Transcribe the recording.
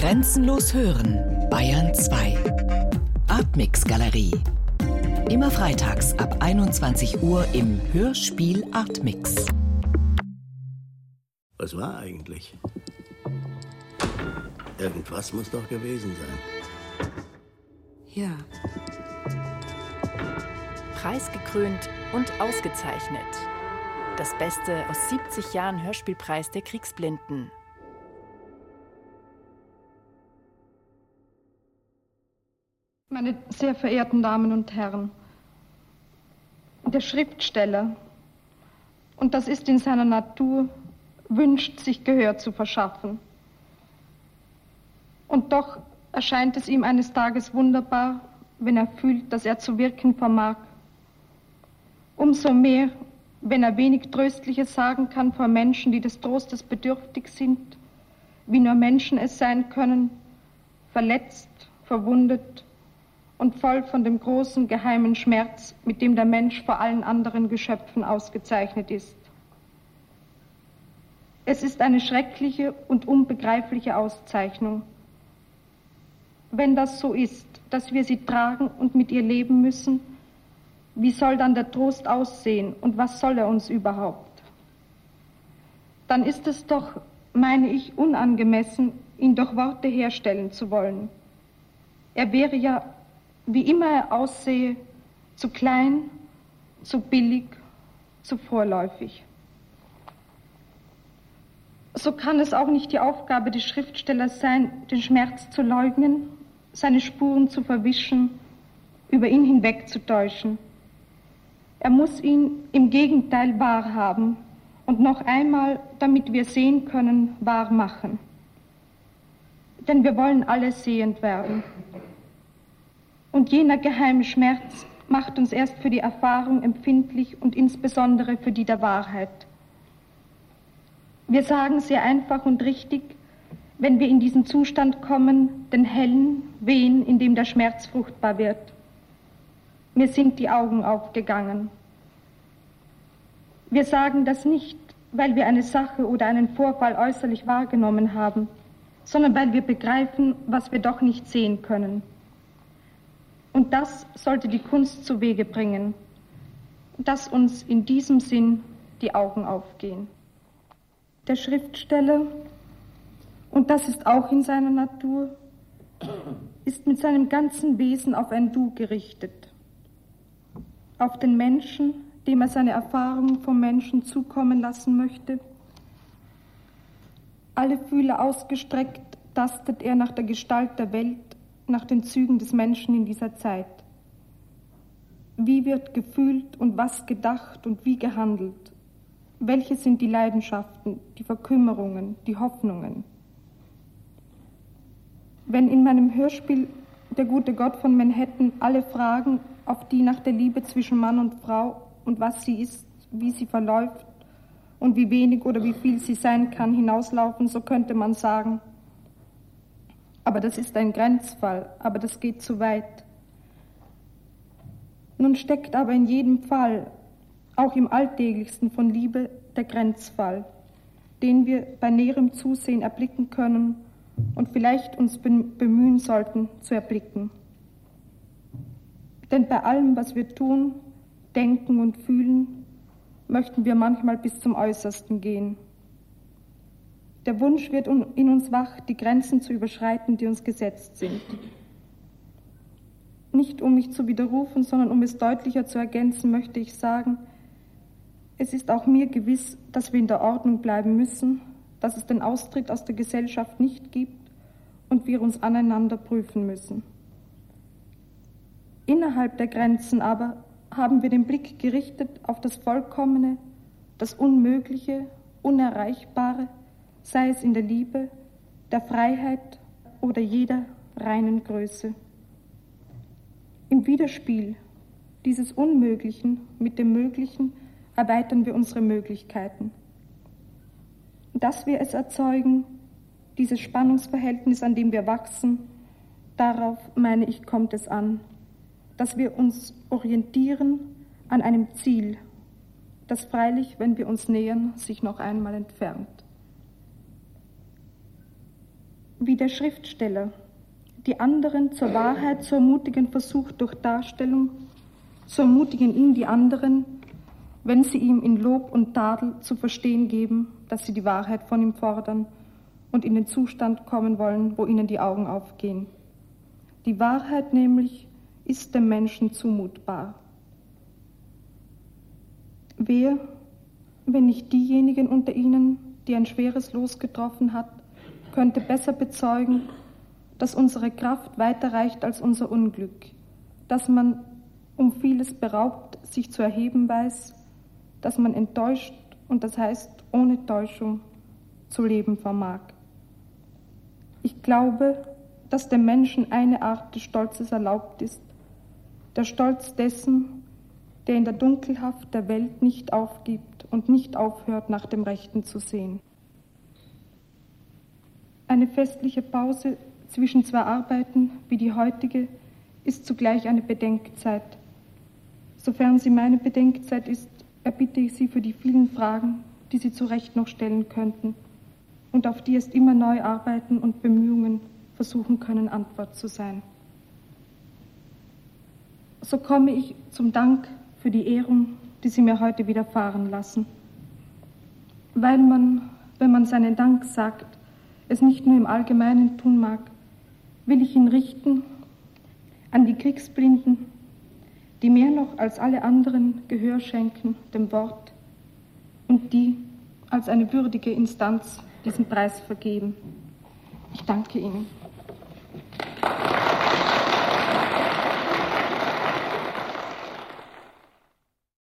Grenzenlos hören, Bayern 2. Artmix Galerie. Immer freitags ab 21 Uhr im Hörspiel Artmix. Was war eigentlich? Irgendwas muss doch gewesen sein. Ja. Preisgekrönt und ausgezeichnet. Das Beste aus 70 Jahren Hörspielpreis der Kriegsblinden. Meine sehr verehrten Damen und Herren, der Schriftsteller, und das ist in seiner Natur, wünscht sich Gehör zu verschaffen. Und doch erscheint es ihm eines Tages wunderbar, wenn er fühlt, dass er zu wirken vermag. Umso mehr, wenn er wenig Tröstliches sagen kann vor Menschen, die des Trostes bedürftig sind, wie nur Menschen es sein können, verletzt, verwundet und voll von dem großen geheimen Schmerz, mit dem der Mensch vor allen anderen Geschöpfen ausgezeichnet ist. Es ist eine schreckliche und unbegreifliche Auszeichnung. Wenn das so ist, dass wir sie tragen und mit ihr leben müssen, wie soll dann der Trost aussehen und was soll er uns überhaupt? Dann ist es doch, meine ich, unangemessen, ihn durch Worte herstellen zu wollen. Er wäre ja wie immer er aussehe, zu klein, zu billig, zu vorläufig. So kann es auch nicht die Aufgabe des Schriftstellers sein, den Schmerz zu leugnen, seine Spuren zu verwischen, über ihn hinwegzutäuschen. Er muss ihn im Gegenteil wahrhaben und noch einmal, damit wir sehen können, wahr machen. Denn wir wollen alle sehend werden. Und jener geheime Schmerz macht uns erst für die Erfahrung empfindlich und insbesondere für die der Wahrheit. Wir sagen sehr einfach und richtig, wenn wir in diesen Zustand kommen, den hellen Wehen, in dem der Schmerz fruchtbar wird. Mir sind die Augen aufgegangen. Wir sagen das nicht, weil wir eine Sache oder einen Vorfall äußerlich wahrgenommen haben, sondern weil wir begreifen, was wir doch nicht sehen können. Und das sollte die Kunst zu Wege bringen, dass uns in diesem Sinn die Augen aufgehen. Der Schriftsteller, und das ist auch in seiner Natur, ist mit seinem ganzen Wesen auf ein Du gerichtet, auf den Menschen, dem er seine Erfahrungen vom Menschen zukommen lassen möchte. Alle Fühler ausgestreckt tastet er nach der Gestalt der Welt nach den Zügen des Menschen in dieser Zeit. Wie wird gefühlt und was gedacht und wie gehandelt? Welche sind die Leidenschaften, die Verkümmerungen, die Hoffnungen? Wenn in meinem Hörspiel der gute Gott von Manhattan alle Fragen auf die nach der Liebe zwischen Mann und Frau und was sie ist, wie sie verläuft und wie wenig oder wie viel sie sein kann, hinauslaufen, so könnte man sagen, aber das ist ein Grenzfall, aber das geht zu weit. Nun steckt aber in jedem Fall, auch im alltäglichsten von Liebe, der Grenzfall, den wir bei näherem Zusehen erblicken können und vielleicht uns bemühen sollten zu erblicken. Denn bei allem, was wir tun, denken und fühlen, möchten wir manchmal bis zum Äußersten gehen. Der Wunsch wird in uns wach, die Grenzen zu überschreiten, die uns gesetzt sind. Nicht um mich zu widerrufen, sondern um es deutlicher zu ergänzen, möchte ich sagen, es ist auch mir gewiss, dass wir in der Ordnung bleiben müssen, dass es den Austritt aus der Gesellschaft nicht gibt und wir uns aneinander prüfen müssen. Innerhalb der Grenzen aber haben wir den Blick gerichtet auf das Vollkommene, das Unmögliche, Unerreichbare, sei es in der Liebe, der Freiheit oder jeder reinen Größe. Im Widerspiel dieses Unmöglichen mit dem Möglichen erweitern wir unsere Möglichkeiten. Dass wir es erzeugen, dieses Spannungsverhältnis, an dem wir wachsen, darauf, meine ich, kommt es an, dass wir uns orientieren an einem Ziel, das freilich, wenn wir uns nähern, sich noch einmal entfernt. Wie der Schriftsteller die anderen zur Wahrheit zu ermutigen versucht durch Darstellung, zu ermutigen ihn die anderen, wenn sie ihm in Lob und Tadel zu verstehen geben, dass sie die Wahrheit von ihm fordern und in den Zustand kommen wollen, wo ihnen die Augen aufgehen. Die Wahrheit nämlich ist dem Menschen zumutbar. Wer, wenn nicht diejenigen unter ihnen, die ein schweres Los getroffen hat, könnte besser bezeugen, dass unsere Kraft weiter reicht als unser Unglück, dass man um vieles beraubt sich zu erheben weiß, dass man enttäuscht und das heißt ohne Täuschung zu leben vermag. Ich glaube, dass dem Menschen eine Art des Stolzes erlaubt ist, der Stolz dessen, der in der Dunkelhaft der Welt nicht aufgibt und nicht aufhört, nach dem Rechten zu sehen. Eine festliche Pause zwischen zwei Arbeiten wie die heutige ist zugleich eine Bedenkzeit. Sofern sie meine Bedenkzeit ist, erbitte ich Sie für die vielen Fragen, die Sie zu Recht noch stellen könnten und auf die es immer neu arbeiten und Bemühungen versuchen können, Antwort zu sein. So komme ich zum Dank für die Ehrung, die Sie mir heute widerfahren lassen. Weil man, wenn man seinen Dank sagt, es nicht nur im Allgemeinen tun mag, will ich ihn richten an die Kriegsblinden, die mehr noch als alle anderen Gehör schenken dem Wort und die als eine würdige Instanz diesen Preis vergeben. Ich danke Ihnen.